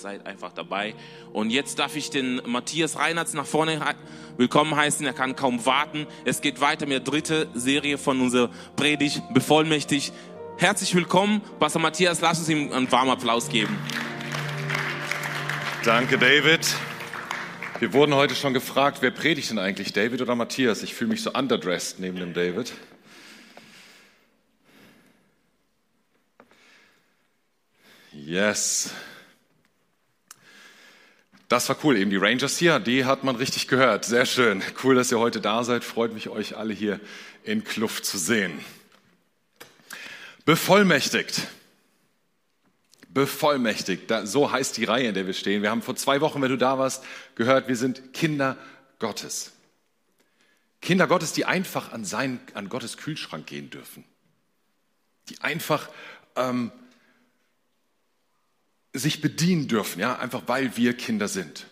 seid einfach dabei. Und jetzt darf ich den Matthias Reinhardt nach vorne willkommen heißen. Er kann kaum warten. Es geht weiter mit der dritten Serie von unserer Predigt Bevollmächtigt. Herzlich willkommen, Pastor Matthias. Lass uns ihm einen warmen Applaus geben. Danke, David. Wir wurden heute schon gefragt, wer predigt denn eigentlich, David oder Matthias? Ich fühle mich so underdressed neben dem David. Yes. Das war cool, eben die Rangers hier, die hat man richtig gehört. Sehr schön. Cool, dass ihr heute da seid. Freut mich, euch alle hier in Kluft zu sehen. Bevollmächtigt. Bevollmächtigt. So heißt die Reihe, in der wir stehen. Wir haben vor zwei Wochen, wenn du da warst, gehört, wir sind Kinder Gottes. Kinder Gottes, die einfach an, sein, an Gottes Kühlschrank gehen dürfen. Die einfach ähm, sich bedienen dürfen, ja, einfach weil wir Kinder sind.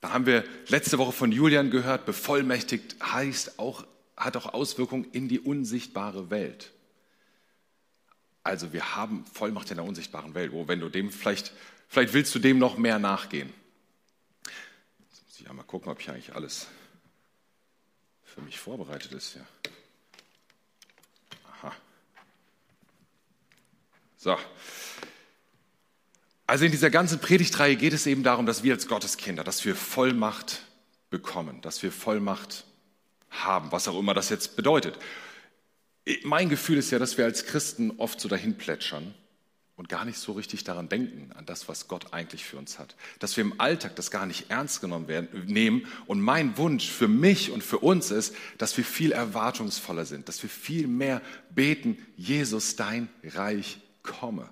Da haben wir letzte Woche von Julian gehört, bevollmächtigt heißt auch, hat auch Auswirkungen in die unsichtbare Welt. Also wir haben Vollmacht in der unsichtbaren Welt, wo wenn du dem vielleicht, vielleicht willst du dem noch mehr nachgehen. Jetzt muss ich einmal gucken, ob hier eigentlich alles für mich vorbereitet ist. Ja. Aha. So. Also in dieser ganzen Predigtreihe geht es eben darum, dass wir als Gotteskinder, dass wir Vollmacht bekommen, dass wir Vollmacht haben, was auch immer das jetzt bedeutet. Mein Gefühl ist ja, dass wir als Christen oft so dahin plätschern und gar nicht so richtig daran denken, an das, was Gott eigentlich für uns hat. Dass wir im Alltag das gar nicht ernst genommen werden, nehmen. Und mein Wunsch für mich und für uns ist, dass wir viel erwartungsvoller sind, dass wir viel mehr beten, Jesus, dein Reich komme.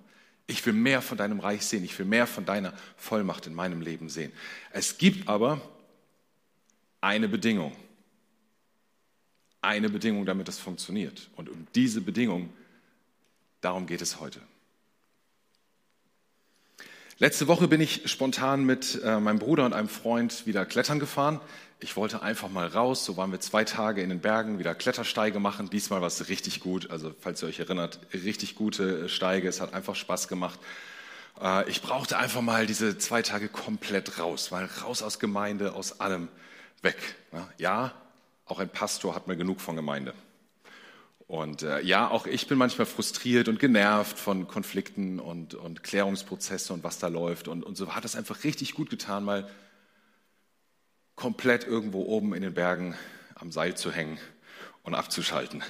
Ich will mehr von deinem Reich sehen. Ich will mehr von deiner Vollmacht in meinem Leben sehen. Es gibt aber eine Bedingung. Eine Bedingung, damit das funktioniert. Und um diese Bedingung, darum geht es heute. Letzte Woche bin ich spontan mit äh, meinem Bruder und einem Freund wieder klettern gefahren. Ich wollte einfach mal raus. So waren wir zwei Tage in den Bergen, wieder Klettersteige machen. Diesmal war es richtig gut. Also, falls ihr euch erinnert, richtig gute Steige. Es hat einfach Spaß gemacht. Äh, ich brauchte einfach mal diese zwei Tage komplett raus, mal raus aus Gemeinde, aus allem weg. Ja, auch ein Pastor hat mir genug von Gemeinde. Und äh, ja, auch ich bin manchmal frustriert und genervt von Konflikten und, und Klärungsprozessen und was da läuft. Und, und so hat es einfach richtig gut getan, mal komplett irgendwo oben in den Bergen am Seil zu hängen und abzuschalten.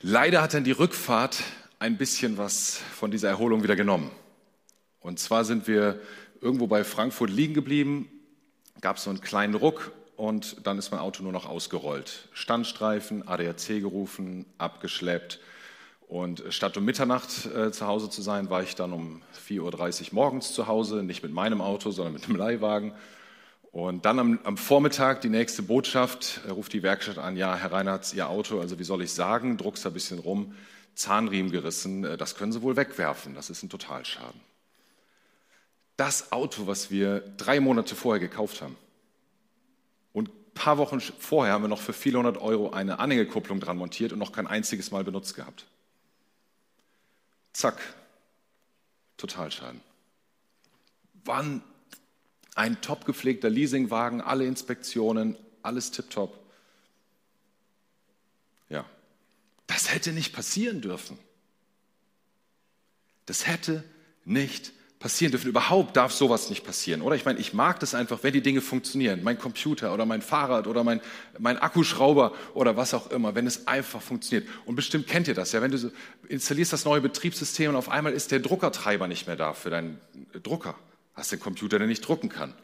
Leider hat dann die Rückfahrt ein bisschen was von dieser Erholung wieder genommen. Und zwar sind wir irgendwo bei Frankfurt liegen geblieben, gab es so einen kleinen Ruck und dann ist mein Auto nur noch ausgerollt. Standstreifen, ADAC gerufen, abgeschleppt. Und statt um Mitternacht äh, zu Hause zu sein, war ich dann um 4.30 Uhr morgens zu Hause, nicht mit meinem Auto, sondern mit einem Leihwagen. Und dann am, am Vormittag die nächste Botschaft, er ruft die Werkstatt an, ja, Herr Reinhardt, Ihr Auto, also wie soll ich sagen, druckst ein bisschen rum, Zahnriemen gerissen, äh, das können Sie wohl wegwerfen, das ist ein Totalschaden. Das Auto, was wir drei Monate vorher gekauft haben, paar Wochen vorher haben wir noch für viele hundert Euro eine Anhängekupplung dran montiert und noch kein einziges Mal benutzt gehabt. Zack, Totalschaden. Wann ein top gepflegter Leasingwagen, alle Inspektionen, alles tipptopp. Ja, das hätte nicht passieren dürfen. Das hätte nicht passieren dürfen. Überhaupt darf sowas nicht passieren, oder? Ich meine, ich mag das einfach, wenn die Dinge funktionieren. Mein Computer oder mein Fahrrad oder mein, mein Akkuschrauber oder was auch immer, wenn es einfach funktioniert. Und bestimmt kennt ihr das, ja? Wenn du installierst das neue Betriebssystem und auf einmal ist der Druckertreiber nicht mehr da für deinen Drucker. Hast den Computer, der nicht drucken kann.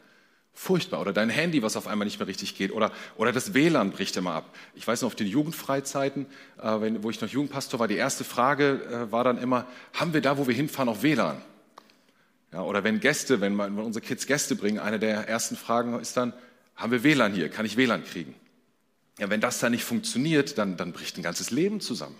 Furchtbar. Oder dein Handy, was auf einmal nicht mehr richtig geht. Oder, oder das WLAN bricht immer ab. Ich weiß noch, auf den Jugendfreizeiten, äh, wenn, wo ich noch Jugendpastor war, die erste Frage äh, war dann immer, haben wir da, wo wir hinfahren, auch WLAN? Ja, oder wenn Gäste, wenn, man, wenn unsere Kids Gäste bringen, eine der ersten Fragen ist dann, haben wir WLAN hier? Kann ich WLAN kriegen? Ja, wenn das dann nicht funktioniert, dann, dann bricht ein ganzes Leben zusammen.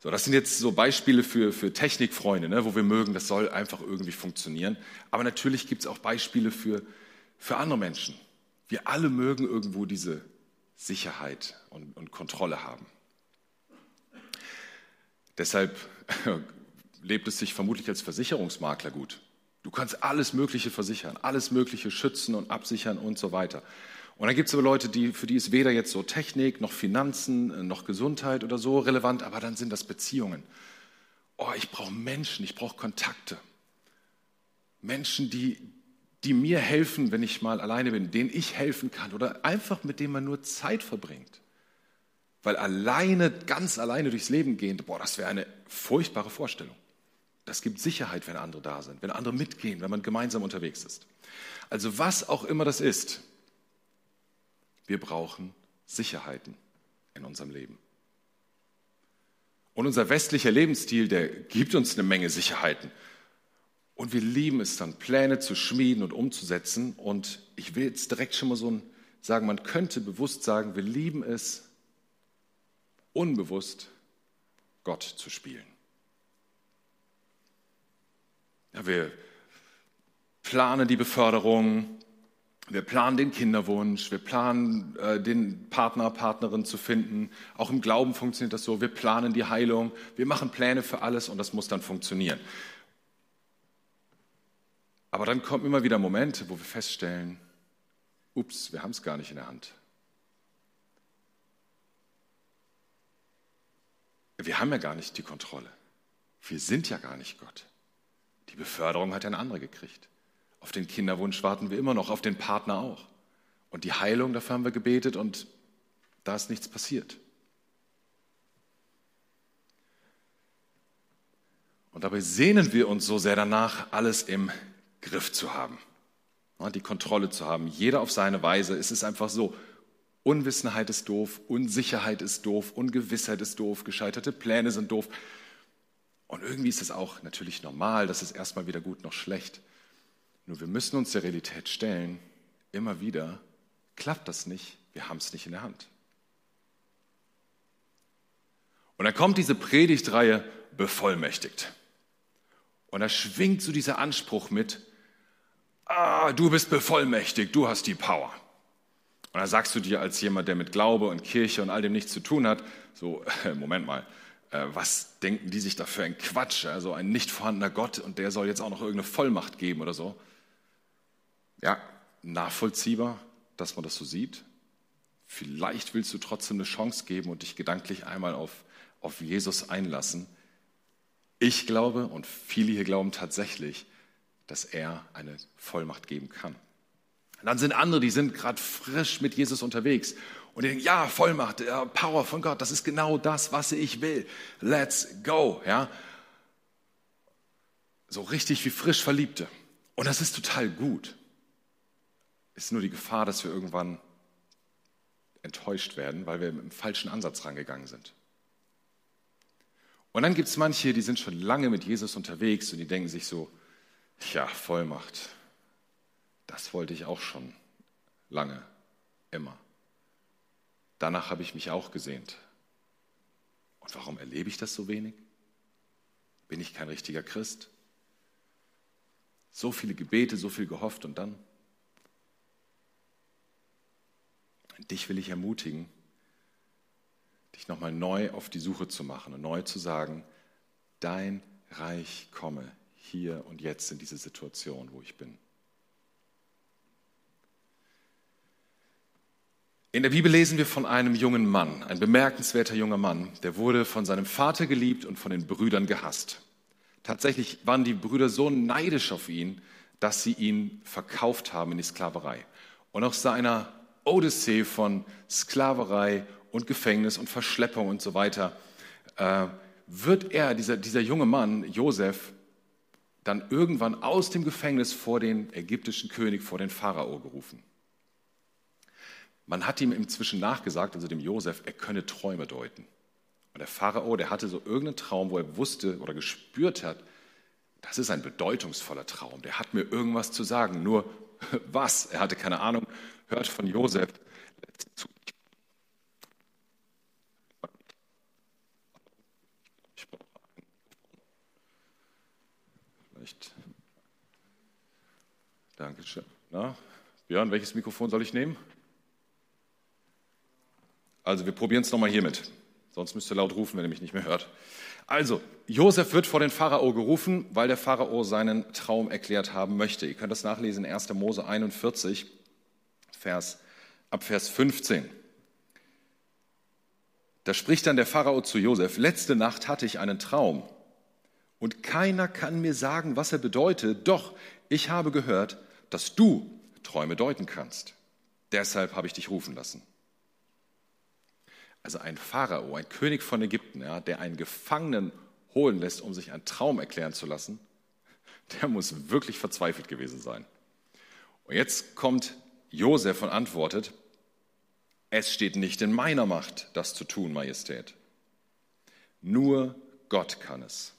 So, das sind jetzt so Beispiele für, für Technikfreunde, ne, wo wir mögen, das soll einfach irgendwie funktionieren. Aber natürlich gibt es auch Beispiele für, für andere Menschen. Wir alle mögen irgendwo diese Sicherheit und, und Kontrolle haben. Deshalb lebt es sich vermutlich als Versicherungsmakler gut. Du kannst alles Mögliche versichern, alles Mögliche schützen und absichern und so weiter. Und dann gibt es aber Leute, die, für die ist weder jetzt so Technik noch Finanzen noch Gesundheit oder so relevant, aber dann sind das Beziehungen. Oh, ich brauche Menschen, ich brauche Kontakte. Menschen, die, die mir helfen, wenn ich mal alleine bin, denen ich helfen kann oder einfach mit denen man nur Zeit verbringt. Weil alleine, ganz alleine durchs Leben gehen, boah, das wäre eine furchtbare Vorstellung. Das gibt Sicherheit, wenn andere da sind, wenn andere mitgehen, wenn man gemeinsam unterwegs ist. Also was auch immer das ist, wir brauchen Sicherheiten in unserem Leben. Und unser westlicher Lebensstil, der gibt uns eine Menge Sicherheiten. Und wir lieben es dann, Pläne zu schmieden und umzusetzen. Und ich will jetzt direkt schon mal so sagen, man könnte bewusst sagen, wir lieben es, unbewusst Gott zu spielen. Ja, wir planen die Beförderung, wir planen den Kinderwunsch, wir planen äh, den Partner, Partnerin zu finden. Auch im Glauben funktioniert das so. Wir planen die Heilung, wir machen Pläne für alles und das muss dann funktionieren. Aber dann kommen immer wieder Momente, wo wir feststellen, ups, wir haben es gar nicht in der Hand. Wir haben ja gar nicht die Kontrolle. Wir sind ja gar nicht Gott. Die Beförderung hat ein anderer gekriegt. Auf den Kinderwunsch warten wir immer noch, auf den Partner auch. Und die Heilung, dafür haben wir gebetet und da ist nichts passiert. Und dabei sehnen wir uns so sehr danach, alles im Griff zu haben, die Kontrolle zu haben. Jeder auf seine Weise. Es ist einfach so. Unwissenheit ist doof, Unsicherheit ist doof, Ungewissheit ist doof, gescheiterte Pläne sind doof. Und irgendwie ist es auch natürlich normal, dass es erstmal weder gut noch schlecht. Nur wir müssen uns der Realität stellen, immer wieder klappt das nicht, wir haben es nicht in der Hand. Und dann kommt diese Predigtreihe bevollmächtigt. Und da schwingt so dieser Anspruch mit, ah, du bist bevollmächtigt, du hast die Power. Und dann sagst du dir als jemand, der mit Glaube und Kirche und all dem nichts zu tun hat, so, Moment mal, äh, was denken die sich da für ein Quatsch? Also ein nicht vorhandener Gott und der soll jetzt auch noch irgendeine Vollmacht geben oder so. Ja, nachvollziehbar, dass man das so sieht. Vielleicht willst du trotzdem eine Chance geben und dich gedanklich einmal auf, auf Jesus einlassen. Ich glaube und viele hier glauben tatsächlich, dass er eine Vollmacht geben kann. dann sind andere, die sind gerade frisch mit Jesus unterwegs und die denken, ja, Vollmacht, ja, Power von Gott, das ist genau das, was ich will. Let's go, ja. So richtig wie frisch Verliebte. Und das ist total gut. Ist nur die Gefahr, dass wir irgendwann enttäuscht werden, weil wir mit dem falschen Ansatz rangegangen sind. Und dann gibt es manche, die sind schon lange mit Jesus unterwegs und die denken sich so, ja, Vollmacht, das wollte ich auch schon lange, immer. Danach habe ich mich auch gesehnt. Und warum erlebe ich das so wenig? Bin ich kein richtiger Christ? So viele Gebete, so viel gehofft und dann? Dich will ich ermutigen, dich nochmal neu auf die Suche zu machen und neu zu sagen, dein Reich komme hier und jetzt in diese Situation, wo ich bin. In der Bibel lesen wir von einem jungen Mann, ein bemerkenswerter junger Mann, der wurde von seinem Vater geliebt und von den Brüdern gehasst. Tatsächlich waren die Brüder so neidisch auf ihn, dass sie ihn verkauft haben in die Sklaverei. Und aus seiner Odyssee von Sklaverei und Gefängnis und Verschleppung und so weiter äh, wird er, dieser, dieser junge Mann, Josef, dann irgendwann aus dem Gefängnis vor den ägyptischen König, vor den Pharao gerufen. Man hat ihm inzwischen nachgesagt, also dem Josef, er könne Träume deuten. Und der Pharao, der hatte so irgendeinen Traum, wo er wusste oder gespürt hat, das ist ein bedeutungsvoller Traum. Der hat mir irgendwas zu sagen. Nur was? Er hatte keine Ahnung. Hört von Josef. Vielleicht. Dankeschön. Na, Björn, welches Mikrofon soll ich nehmen? Also wir probieren es nochmal hiermit. Sonst müsst ihr laut rufen, wenn ihr mich nicht mehr hört. Also, Josef wird vor den Pharao gerufen, weil der Pharao seinen Traum erklärt haben möchte. Ihr könnt das nachlesen in 1. Mose 41, Vers, ab Vers 15. Da spricht dann der Pharao zu Josef, letzte Nacht hatte ich einen Traum und keiner kann mir sagen, was er bedeutet, doch ich habe gehört, dass du Träume deuten kannst. Deshalb habe ich dich rufen lassen. Also ein Pharao, ein König von Ägypten, ja, der einen Gefangenen holen lässt, um sich einen Traum erklären zu lassen, der muss wirklich verzweifelt gewesen sein. Und jetzt kommt Josef und antwortet, es steht nicht in meiner Macht, das zu tun, Majestät. Nur Gott kann es.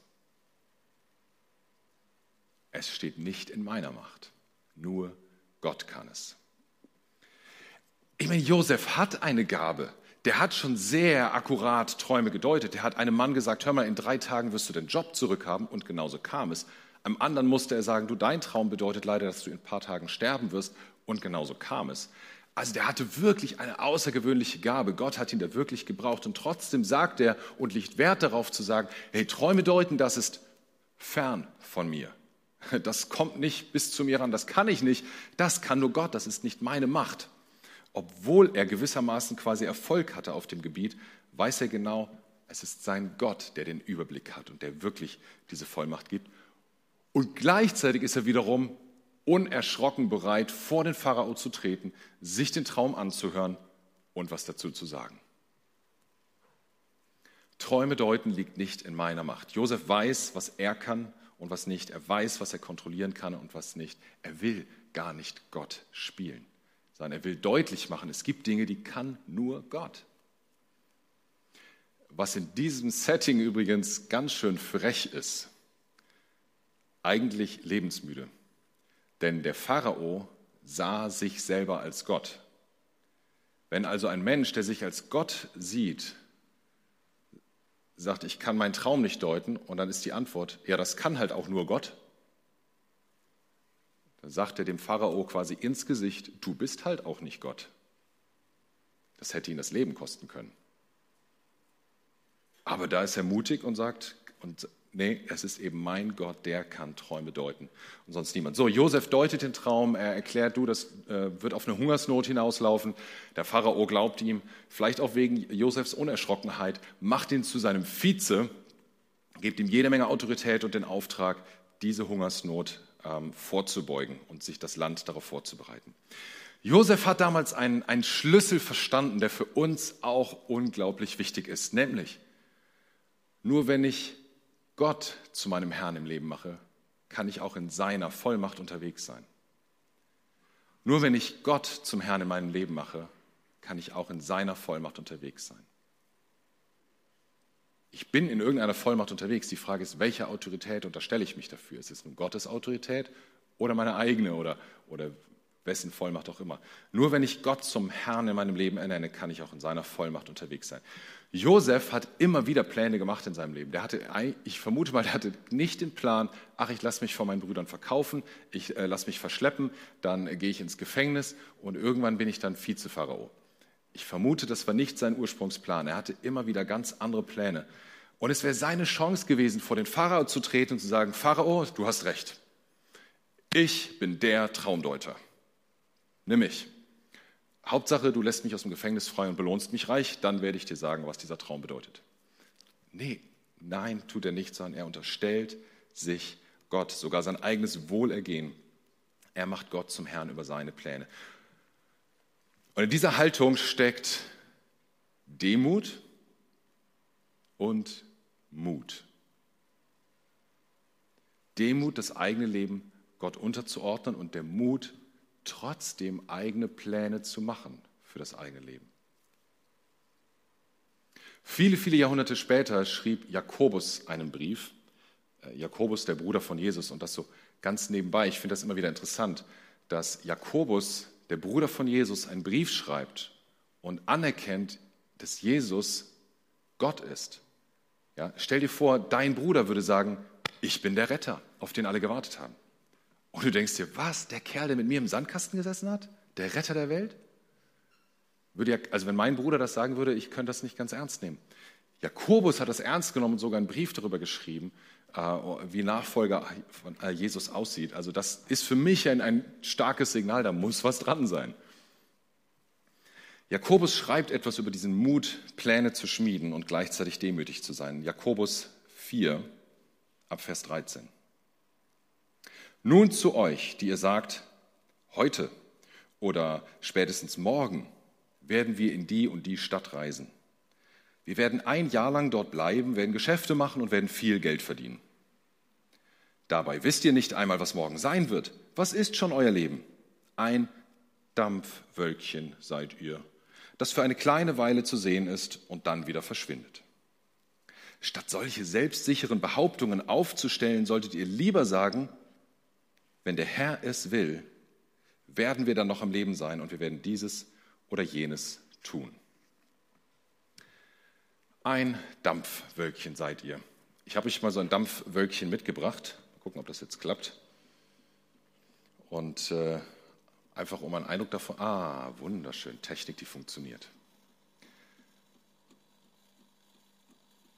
Es steht nicht in meiner Macht. Nur Gott kann es. Ich meine, Josef hat eine Gabe. Der hat schon sehr akkurat Träume gedeutet. Der hat einem Mann gesagt, hör mal, in drei Tagen wirst du den Job zurückhaben. Und genauso kam es. Am anderen musste er sagen, du, dein Traum bedeutet leider, dass du in ein paar Tagen sterben wirst. Und genauso kam es. Also der hatte wirklich eine außergewöhnliche Gabe. Gott hat ihn da wirklich gebraucht. Und trotzdem sagt er und legt Wert darauf zu sagen, hey, Träume deuten, das ist fern von mir. Das kommt nicht bis zu mir ran, das kann ich nicht. Das kann nur Gott, das ist nicht meine Macht. Obwohl er gewissermaßen quasi Erfolg hatte auf dem Gebiet, weiß er genau, es ist sein Gott, der den Überblick hat und der wirklich diese Vollmacht gibt. Und gleichzeitig ist er wiederum unerschrocken bereit, vor den Pharao zu treten, sich den Traum anzuhören und was dazu zu sagen. Träume deuten liegt nicht in meiner Macht. Josef weiß, was er kann und was nicht. Er weiß, was er kontrollieren kann und was nicht. Er will gar nicht Gott spielen, sondern er will deutlich machen, es gibt Dinge, die kann nur Gott. Was in diesem Setting übrigens ganz schön frech ist, eigentlich lebensmüde. Denn der Pharao sah sich selber als Gott. Wenn also ein Mensch, der sich als Gott sieht, sagt, ich kann meinen Traum nicht deuten, und dann ist die Antwort, ja, das kann halt auch nur Gott, dann sagt er dem Pharao quasi ins Gesicht, du bist halt auch nicht Gott. Das hätte ihn das Leben kosten können. Aber da ist er mutig und sagt, und Nee, es ist eben mein Gott, der kann Träume deuten und sonst niemand. So, Josef deutet den Traum, er erklärt, du, das äh, wird auf eine Hungersnot hinauslaufen. Der Pharao glaubt ihm, vielleicht auch wegen Josefs Unerschrockenheit, macht ihn zu seinem Vize, gibt ihm jede Menge Autorität und den Auftrag, diese Hungersnot ähm, vorzubeugen und sich das Land darauf vorzubereiten. Josef hat damals einen, einen Schlüssel verstanden, der für uns auch unglaublich wichtig ist, nämlich nur wenn ich Gott zu meinem Herrn im Leben mache, kann ich auch in seiner Vollmacht unterwegs sein. Nur wenn ich Gott zum Herrn in meinem Leben mache, kann ich auch in seiner Vollmacht unterwegs sein. Ich bin in irgendeiner Vollmacht unterwegs. Die Frage ist, welche Autorität unterstelle ich mich dafür? Ist es nun Gottes Autorität oder meine eigene oder, oder wessen Vollmacht auch immer? Nur wenn ich Gott zum Herrn in meinem Leben ernenne, kann ich auch in seiner Vollmacht unterwegs sein. Josef hat immer wieder Pläne gemacht in seinem Leben. Der hatte, ich vermute mal, der hatte nicht den Plan, ach, ich lasse mich von meinen Brüdern verkaufen, ich äh, lasse mich verschleppen, dann äh, gehe ich ins Gefängnis und irgendwann bin ich dann Vizepharao. Ich vermute, das war nicht sein Ursprungsplan. Er hatte immer wieder ganz andere Pläne. Und es wäre seine Chance gewesen, vor den Pharao zu treten und zu sagen, Pharao, du hast recht. Ich bin der Traumdeuter. Nimm mich. Hauptsache, du lässt mich aus dem Gefängnis frei und belohnst mich reich, dann werde ich dir sagen, was dieser Traum bedeutet. Nee, nein, tut er nicht, sondern er unterstellt sich Gott, sogar sein eigenes Wohlergehen. Er macht Gott zum Herrn über seine Pläne. Und in dieser Haltung steckt Demut und Mut. Demut, das eigene Leben Gott unterzuordnen und der Mut, trotzdem eigene Pläne zu machen für das eigene Leben. Viele, viele Jahrhunderte später schrieb Jakobus einen Brief, äh, Jakobus, der Bruder von Jesus, und das so ganz nebenbei. Ich finde das immer wieder interessant, dass Jakobus, der Bruder von Jesus, einen Brief schreibt und anerkennt, dass Jesus Gott ist. Ja, stell dir vor, dein Bruder würde sagen, ich bin der Retter, auf den alle gewartet haben. Und du denkst dir, was, der Kerl, der mit mir im Sandkasten gesessen hat? Der Retter der Welt? Würde ja, also wenn mein Bruder das sagen würde, ich könnte das nicht ganz ernst nehmen. Jakobus hat das ernst genommen und sogar einen Brief darüber geschrieben, wie Nachfolger von äh, Jesus aussieht. Also das ist für mich ein, ein starkes Signal, da muss was dran sein. Jakobus schreibt etwas über diesen Mut, Pläne zu schmieden und gleichzeitig demütig zu sein. Jakobus 4, ab Vers 13. Nun zu euch, die ihr sagt, heute oder spätestens morgen werden wir in die und die Stadt reisen. Wir werden ein Jahr lang dort bleiben, werden Geschäfte machen und werden viel Geld verdienen. Dabei wisst ihr nicht einmal, was morgen sein wird. Was ist schon euer Leben? Ein Dampfwölkchen seid ihr, das für eine kleine Weile zu sehen ist und dann wieder verschwindet. Statt solche selbstsicheren Behauptungen aufzustellen, solltet ihr lieber sagen, wenn der Herr es will, werden wir dann noch am Leben sein und wir werden dieses oder jenes tun. Ein Dampfwölkchen seid ihr. Ich habe euch mal so ein Dampfwölkchen mitgebracht. Mal gucken, ob das jetzt klappt. Und äh, einfach um einen Eindruck davon. Ah, wunderschön. Technik, die funktioniert.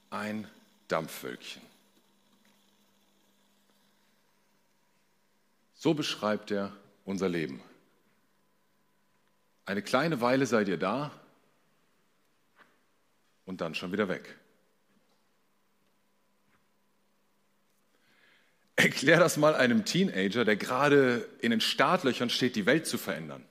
Ein Dampfwölkchen. So beschreibt er unser Leben. Eine kleine Weile seid ihr da und dann schon wieder weg. Erklär das mal einem Teenager, der gerade in den Startlöchern steht, die Welt zu verändern.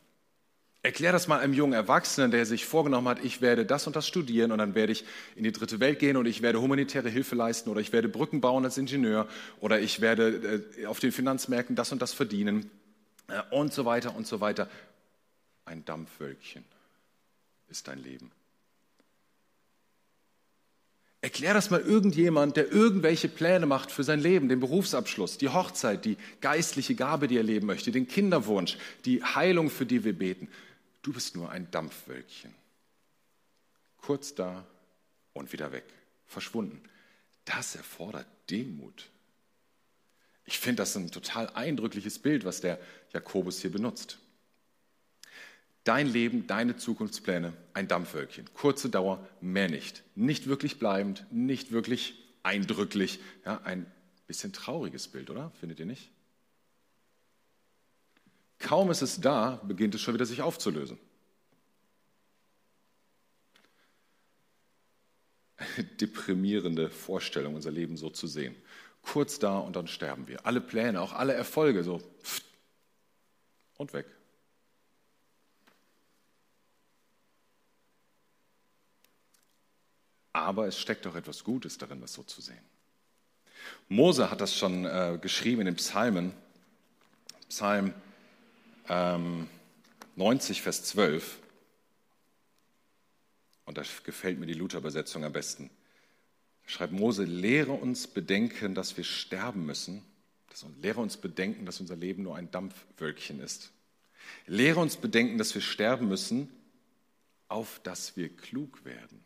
Erklär das mal einem jungen Erwachsenen, der sich vorgenommen hat, ich werde das und das studieren und dann werde ich in die dritte Welt gehen und ich werde humanitäre Hilfe leisten oder ich werde Brücken bauen als Ingenieur oder ich werde äh, auf den Finanzmärkten das und das verdienen äh, und so weiter und so weiter. Ein Dampfwölkchen ist dein Leben. Erklär das mal irgendjemand, der irgendwelche Pläne macht für sein Leben, den Berufsabschluss, die Hochzeit, die geistliche Gabe, die er leben möchte, den Kinderwunsch, die Heilung, für die wir beten. Du bist nur ein Dampfwölkchen. Kurz da und wieder weg, verschwunden. Das erfordert Demut. Ich finde das ein total eindrückliches Bild, was der Jakobus hier benutzt. Dein Leben, deine Zukunftspläne, ein Dampfwölkchen. Kurze Dauer, mehr nicht. Nicht wirklich bleibend, nicht wirklich eindrücklich. Ja, ein bisschen trauriges Bild, oder? Findet ihr nicht? Kaum ist es da, beginnt es schon wieder sich aufzulösen. Deprimierende Vorstellung, unser Leben so zu sehen. Kurz da und dann sterben wir. Alle Pläne, auch alle Erfolge, so und weg. Aber es steckt auch etwas Gutes darin, das so zu sehen. Mose hat das schon äh, geschrieben in den Psalmen, Psalm ähm, 90, Vers 12. Und da gefällt mir die Luther-Übersetzung am besten. Schreibt Mose, lehre uns bedenken, dass wir sterben müssen. Das, lehre uns bedenken, dass unser Leben nur ein Dampfwölkchen ist. Lehre uns bedenken, dass wir sterben müssen, auf dass wir klug werden.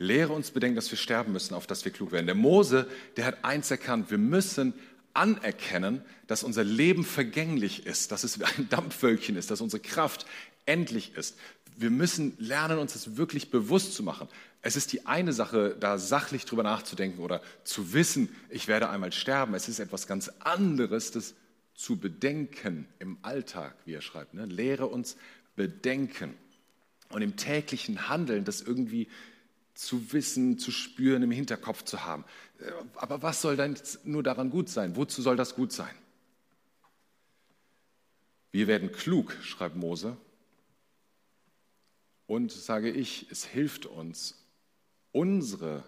Lehre uns bedenken, dass wir sterben müssen, auf dass wir klug werden. Der Mose, der hat eins erkannt, wir müssen anerkennen, dass unser Leben vergänglich ist, dass es ein Dampfwölkchen ist, dass unsere Kraft endlich ist. Wir müssen lernen, uns das wirklich bewusst zu machen. Es ist die eine Sache, da sachlich drüber nachzudenken oder zu wissen, ich werde einmal sterben. Es ist etwas ganz anderes, das zu bedenken im Alltag, wie er schreibt. Ne? Lehre uns bedenken. Und im täglichen Handeln das irgendwie zu wissen, zu spüren, im Hinterkopf zu haben. Äh, aber was soll denn nur daran gut sein? Wozu soll das gut sein? Wir werden klug, schreibt Mose. Und sage ich, es hilft uns, unsere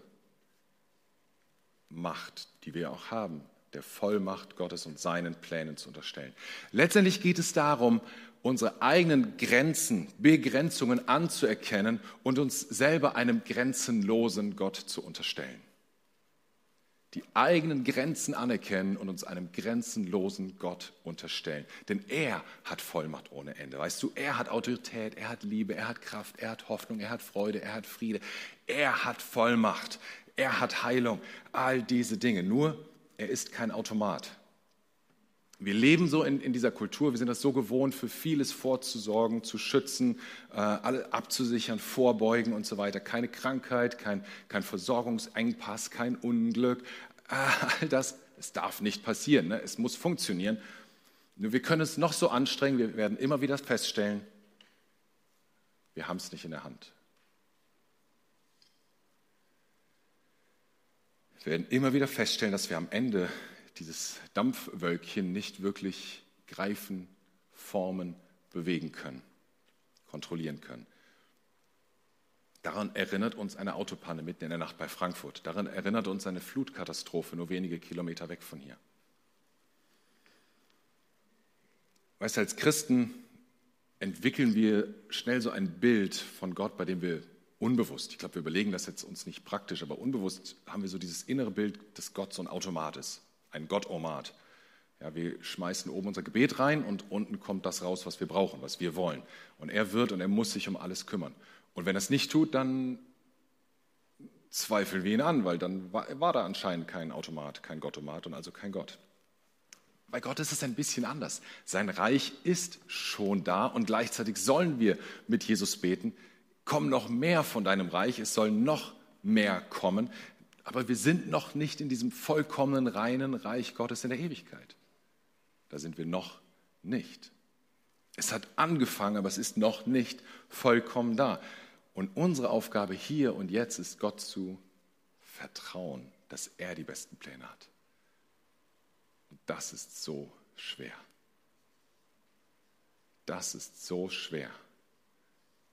Macht, die wir auch haben, der Vollmacht Gottes und seinen Plänen zu unterstellen. Letztendlich geht es darum, unsere eigenen Grenzen, Begrenzungen anzuerkennen und uns selber einem grenzenlosen Gott zu unterstellen. Die eigenen Grenzen anerkennen und uns einem grenzenlosen Gott unterstellen. Denn er hat Vollmacht ohne Ende. Weißt du, er hat Autorität, er hat Liebe, er hat Kraft, er hat Hoffnung, er hat Freude, er hat Friede. Er hat Vollmacht, er hat Heilung, all diese Dinge. Nur, er ist kein Automat. Wir leben so in, in, dieser Kultur, wir sind das so gewohnt, für vieles vorzusorgen, zu schützen, äh, alle abzusichern, vorbeugen und so weiter. Keine Krankheit, kein, kein Versorgungsengpass, kein Unglück. Äh, all das, es darf nicht passieren, ne? es muss funktionieren. Nur wir können es noch so anstrengen, wir werden immer wieder feststellen, wir haben es nicht in der Hand. Wir werden immer wieder feststellen, dass wir am Ende dieses Dampfwölkchen nicht wirklich greifen, formen, bewegen können, kontrollieren können. Daran erinnert uns eine Autopanne mitten in der Nacht bei Frankfurt. Daran erinnert uns eine Flutkatastrophe nur wenige Kilometer weg von hier. Weißt du, als Christen entwickeln wir schnell so ein Bild von Gott, bei dem wir unbewusst, ich glaube, wir überlegen das jetzt uns nicht praktisch, aber unbewusst haben wir so dieses innere Bild, dass Gott so ein Automat ist ein Gottomat. Ja, wir schmeißen oben unser Gebet rein und unten kommt das raus, was wir brauchen, was wir wollen. Und er wird und er muss sich um alles kümmern. Und wenn er es nicht tut, dann zweifeln wir ihn an, weil dann war, war da anscheinend kein Automat, kein Gottomat und also kein Gott. Bei Gott ist es ein bisschen anders. Sein Reich ist schon da und gleichzeitig sollen wir mit Jesus beten, komm noch mehr von deinem Reich, es soll noch mehr kommen. Aber wir sind noch nicht in diesem vollkommenen, reinen Reich Gottes in der Ewigkeit. Da sind wir noch nicht. Es hat angefangen, aber es ist noch nicht vollkommen da. Und unsere Aufgabe hier und jetzt ist Gott zu vertrauen, dass er die besten Pläne hat. Und das ist so schwer. Das ist so schwer,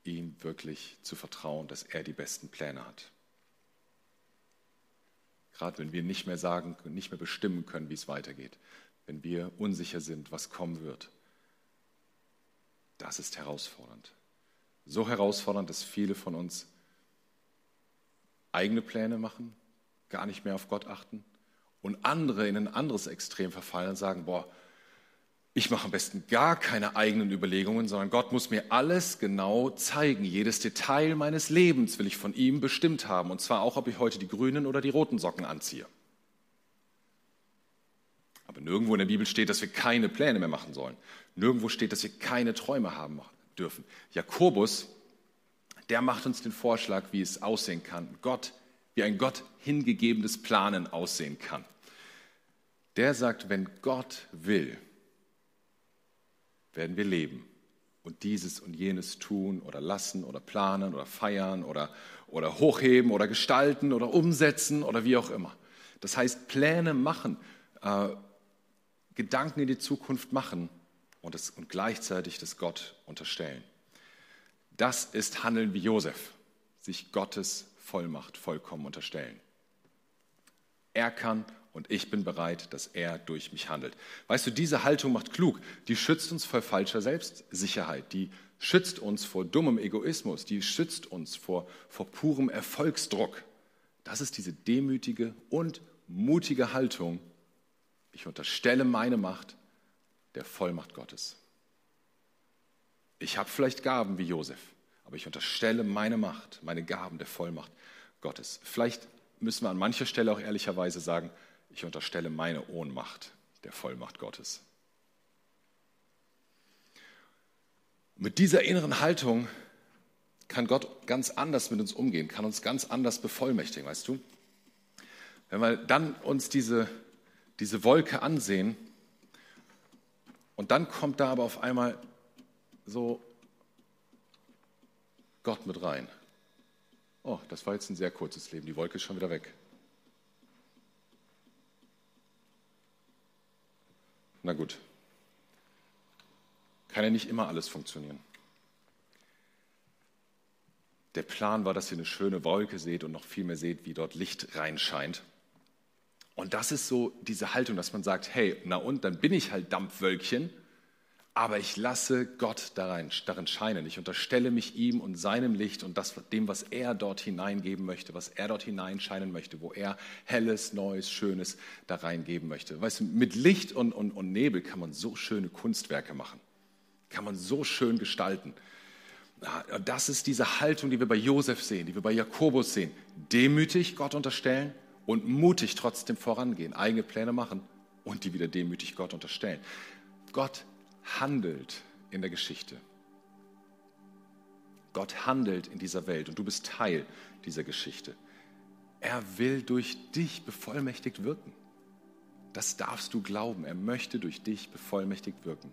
ihm wirklich zu vertrauen, dass er die besten Pläne hat. Gerade wenn wir nicht mehr sagen, nicht mehr bestimmen können, wie es weitergeht. Wenn wir unsicher sind, was kommen wird. Das ist herausfordernd. So herausfordernd, dass viele von uns eigene Pläne machen, gar nicht mehr auf Gott achten und andere in ein anderes Extrem verfallen und sagen, boah, ich mache am besten gar keine eigenen Überlegungen, sondern Gott muss mir alles genau zeigen. Jedes Detail meines Lebens will ich von ihm bestimmt haben. Und zwar auch, ob ich heute die grünen oder die roten Socken anziehe. Aber nirgendwo in der Bibel steht, dass wir keine Pläne mehr machen sollen. Nirgendwo steht, dass wir keine Träume haben dürfen. Jakobus, der macht uns den Vorschlag, wie es aussehen kann. Gott, wie ein Gott hingegebenes Planen aussehen kann. Der sagt, wenn Gott will, werden wir leben und dieses und jenes tun oder lassen oder planen oder feiern oder, oder hochheben oder gestalten oder umsetzen oder wie auch immer. Das heißt, Pläne machen, äh, Gedanken in die Zukunft machen und, das, und gleichzeitig das Gott unterstellen. Das ist Handeln wie Josef, sich Gottes Vollmacht vollkommen unterstellen. Er kann und ich bin bereit, dass er durch mich handelt. Weißt du, diese Haltung macht klug. Die schützt uns vor falscher Selbstsicherheit. Die schützt uns vor dummem Egoismus. Die schützt uns vor, vor purem Erfolgsdruck. Das ist diese demütige und mutige Haltung. Ich unterstelle meine Macht der Vollmacht Gottes. Ich habe vielleicht Gaben wie Josef, aber ich unterstelle meine Macht, meine Gaben der Vollmacht Gottes. Vielleicht müssen wir an mancher Stelle auch ehrlicherweise sagen, ich unterstelle meine Ohnmacht der Vollmacht Gottes. Mit dieser inneren Haltung kann Gott ganz anders mit uns umgehen, kann uns ganz anders bevollmächtigen, weißt du? Wenn wir dann uns diese, diese Wolke ansehen und dann kommt da aber auf einmal so Gott mit rein. Oh, das war jetzt ein sehr kurzes Leben, die Wolke ist schon wieder weg. Na gut. Kann ja nicht immer alles funktionieren. Der Plan war, dass ihr eine schöne Wolke seht und noch viel mehr seht, wie dort Licht reinscheint. Und das ist so diese Haltung, dass man sagt, hey, na und, dann bin ich halt Dampfwölkchen aber ich lasse Gott darin, darin scheinen. Ich unterstelle mich ihm und seinem Licht und das, dem, was er dort hineingeben möchte, was er dort hineinscheinen möchte, wo er helles, neues, schönes da reingeben möchte. Weißt du, mit Licht und, und, und Nebel kann man so schöne Kunstwerke machen, kann man so schön gestalten. Das ist diese Haltung, die wir bei Josef sehen, die wir bei Jakobus sehen. Demütig Gott unterstellen und mutig trotzdem vorangehen, eigene Pläne machen und die wieder demütig Gott unterstellen. Gott handelt in der Geschichte. Gott handelt in dieser Welt und du bist Teil dieser Geschichte. Er will durch dich bevollmächtigt wirken. Das darfst du glauben. Er möchte durch dich bevollmächtigt wirken.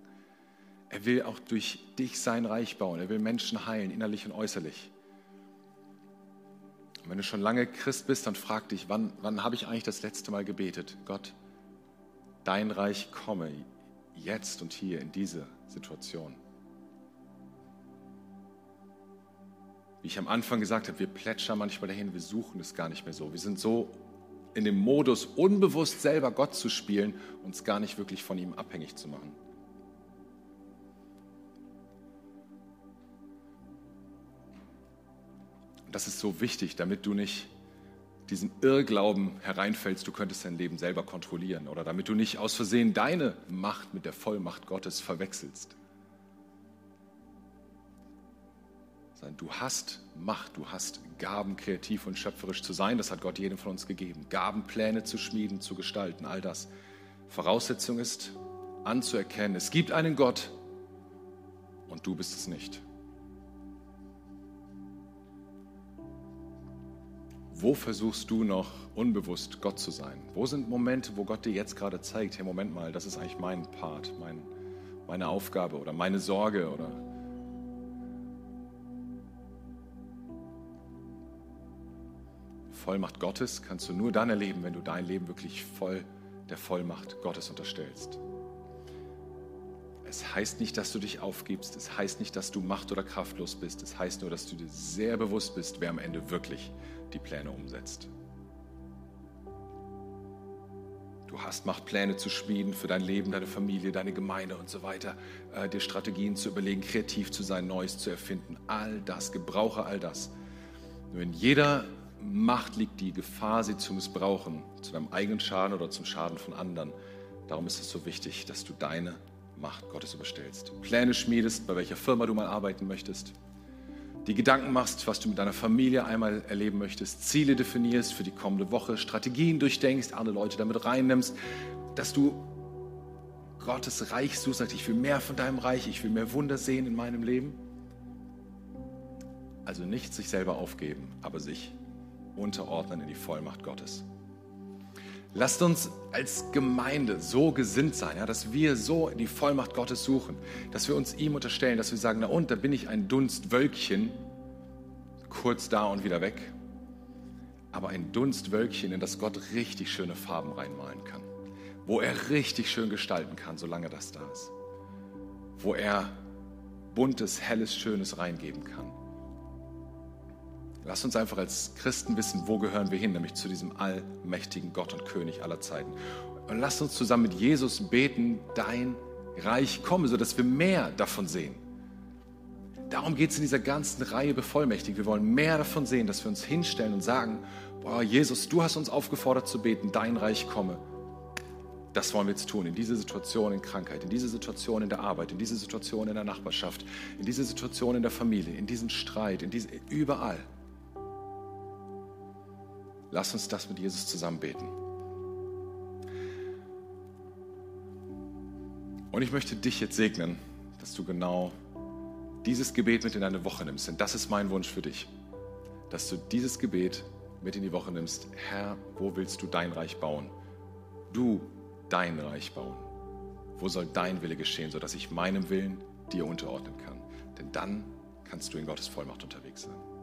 Er will auch durch dich sein Reich bauen. Er will Menschen heilen, innerlich und äußerlich. Und wenn du schon lange Christ bist, dann frag dich, wann, wann habe ich eigentlich das letzte Mal gebetet? Gott, dein Reich komme jetzt und hier in diese Situation. Wie ich am Anfang gesagt habe, wir plätschern manchmal dahin, wir suchen es gar nicht mehr so. Wir sind so in dem Modus, unbewusst selber Gott zu spielen, uns gar nicht wirklich von ihm abhängig zu machen. Und das ist so wichtig, damit du nicht diesen Irrglauben hereinfällst, du könntest dein Leben selber kontrollieren oder damit du nicht aus Versehen deine Macht mit der Vollmacht Gottes verwechselst. Du hast Macht, du hast Gaben, kreativ und schöpferisch zu sein. Das hat Gott jedem von uns gegeben. Gaben, Pläne zu schmieden, zu gestalten, all das. Voraussetzung ist, anzuerkennen, es gibt einen Gott und du bist es nicht. Wo versuchst du noch unbewusst Gott zu sein? Wo sind Momente, wo Gott dir jetzt gerade zeigt, hey, Moment mal, das ist eigentlich mein Part, mein, meine Aufgabe oder meine Sorge oder Vollmacht Gottes kannst du nur dann erleben, wenn du dein Leben wirklich voll der Vollmacht Gottes unterstellst. Es heißt nicht, dass du dich aufgibst. Es heißt nicht, dass du macht- oder kraftlos bist. Es heißt nur, dass du dir sehr bewusst bist, wer am Ende wirklich die Pläne umsetzt. Du hast Macht, Pläne zu schmieden für dein Leben, deine Familie, deine Gemeinde und so weiter, äh, dir Strategien zu überlegen, kreativ zu sein, Neues zu erfinden. All das, gebrauche all das. Nur in jeder Macht liegt die Gefahr, sie zu missbrauchen, zu deinem eigenen Schaden oder zum Schaden von anderen. Darum ist es so wichtig, dass du deine Macht Gottes überstellst. Pläne schmiedest, bei welcher Firma du mal arbeiten möchtest. Die Gedanken machst, was du mit deiner Familie einmal erleben möchtest. Ziele definierst für die kommende Woche. Strategien durchdenkst, andere Leute damit reinnimmst. Dass du Gottes Reich suchst, sagst, ich will mehr von deinem Reich, ich will mehr Wunder sehen in meinem Leben. Also nicht sich selber aufgeben, aber sich unterordnen in die Vollmacht Gottes. Lasst uns als Gemeinde so gesinnt sein, ja, dass wir so die Vollmacht Gottes suchen, dass wir uns ihm unterstellen, dass wir sagen, na und, da bin ich ein Dunstwölkchen, kurz da und wieder weg, aber ein Dunstwölkchen, in das Gott richtig schöne Farben reinmalen kann, wo er richtig schön gestalten kann, solange das da ist, wo er buntes, helles, schönes reingeben kann Lass uns einfach als Christen wissen, wo gehören wir hin, nämlich zu diesem allmächtigen Gott und König aller Zeiten. Und lass uns zusammen mit Jesus beten, dein Reich komme, sodass wir mehr davon sehen. Darum geht es in dieser ganzen Reihe bevollmächtigt. Wir wollen mehr davon sehen, dass wir uns hinstellen und sagen, boah, Jesus, du hast uns aufgefordert zu beten, dein Reich komme. Das wollen wir jetzt tun, in diese Situation in Krankheit, in diese Situation in der Arbeit, in diese Situation in der Nachbarschaft, in diese Situation in der Familie, in diesen Streit, in diese, überall. Lass uns das mit Jesus zusammen beten. Und ich möchte dich jetzt segnen, dass du genau dieses Gebet mit in deine Woche nimmst. Denn das ist mein Wunsch für dich, dass du dieses Gebet mit in die Woche nimmst. Herr, wo willst du dein Reich bauen? Du dein Reich bauen. Wo soll dein Wille geschehen, sodass ich meinem Willen dir unterordnen kann? Denn dann kannst du in Gottes Vollmacht unterwegs sein.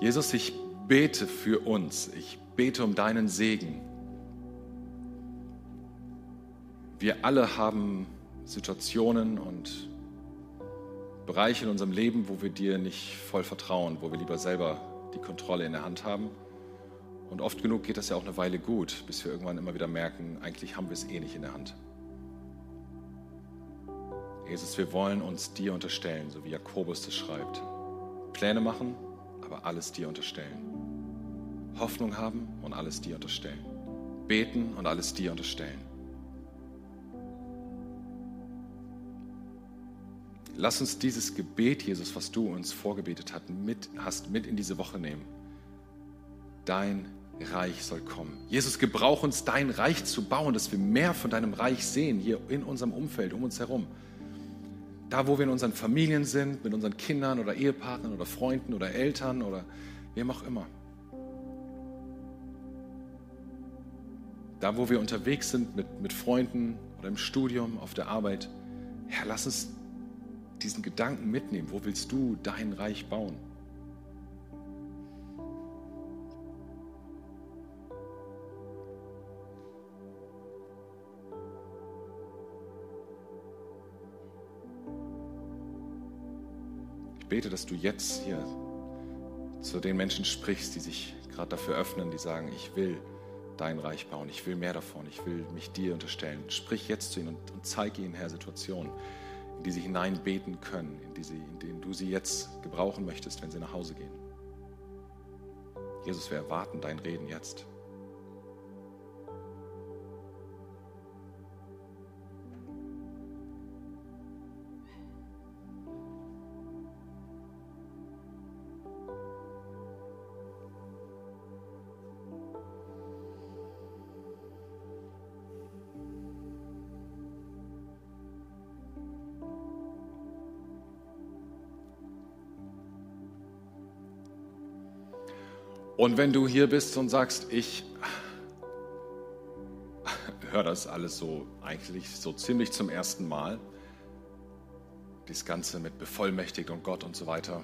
Jesus, ich bete für uns. Ich bete um deinen Segen. Wir alle haben Situationen und Bereiche in unserem Leben, wo wir dir nicht voll vertrauen, wo wir lieber selber die Kontrolle in der Hand haben. Und oft genug geht das ja auch eine Weile gut, bis wir irgendwann immer wieder merken, eigentlich haben wir es eh nicht in der Hand. Jesus, wir wollen uns dir unterstellen, so wie Jakobus das schreibt. Pläne machen, aber alles dir unterstellen. Hoffnung haben und alles dir unterstellen. Beten und alles dir unterstellen. Lass uns dieses Gebet, Jesus, was du uns vorgebetet hast, mit, hast, mit in diese Woche nehmen. Dein Reich soll kommen. Jesus, gebrauch uns, dein Reich zu bauen, dass wir mehr von deinem Reich sehen, hier in unserem Umfeld, um uns herum. Da, wo wir in unseren Familien sind, mit unseren Kindern oder Ehepartnern oder Freunden oder Eltern oder wem auch immer. Da, wo wir unterwegs sind mit, mit Freunden oder im Studium, auf der Arbeit. Herr, lass uns diesen Gedanken mitnehmen. Wo willst du dein Reich bauen? Bete, dass du jetzt hier zu den Menschen sprichst, die sich gerade dafür öffnen, die sagen, ich will dein Reich bauen, ich will mehr davon, ich will mich dir unterstellen. Sprich jetzt zu ihnen und, und zeige ihnen, Herr, Situationen, in die sie hineinbeten können, in, die sie, in denen du sie jetzt gebrauchen möchtest, wenn sie nach Hause gehen. Jesus, wir erwarten dein Reden jetzt. Und wenn du hier bist und sagst, ich höre das alles so eigentlich so ziemlich zum ersten Mal, das Ganze mit bevollmächtigt und Gott und so weiter,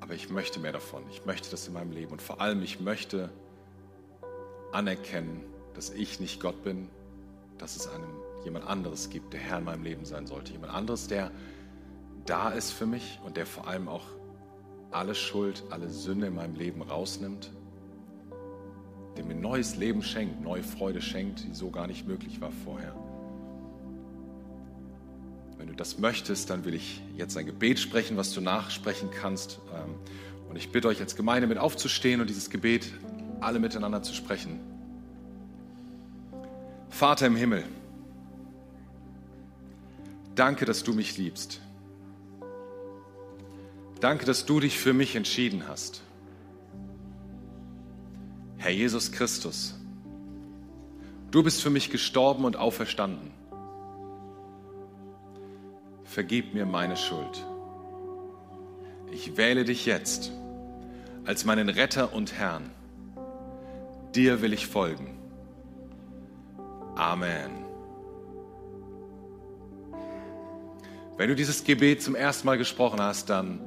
aber ich möchte mehr davon. Ich möchte das in meinem Leben und vor allem ich möchte anerkennen, dass ich nicht Gott bin, dass es einen, jemand anderes gibt, der Herr in meinem Leben sein sollte. Jemand anderes, der da ist für mich und der vor allem auch alle Schuld, alle Sünde in meinem Leben rausnimmt, der mir neues Leben schenkt, neue Freude schenkt, die so gar nicht möglich war vorher. Wenn du das möchtest, dann will ich jetzt ein Gebet sprechen, was du nachsprechen kannst. Ähm, und ich bitte euch als Gemeinde mit aufzustehen und dieses Gebet alle miteinander zu sprechen. Vater im Himmel, danke, dass du mich liebst. Danke, dass du dich für mich entschieden hast. Herr Jesus Christus, du bist für mich gestorben und auferstanden. Vergib mir meine Schuld. Ich wähle dich jetzt als meinen Retter und Herrn. Dir will ich folgen. Amen. Wenn du dieses Gebet zum ersten Mal gesprochen hast, dann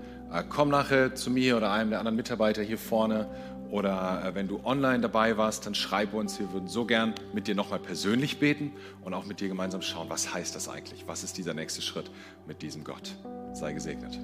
komm nachher zu mir oder einem der anderen Mitarbeiter hier vorne oder äh, wenn du online dabei warst, dann schreib uns. Wir würden so gern mit dir nochmal persönlich beten und auch mit dir gemeinsam schauen, was heißt das eigentlich? Was ist dieser nächste Schritt mit diesem Gott? Sei gesegnet.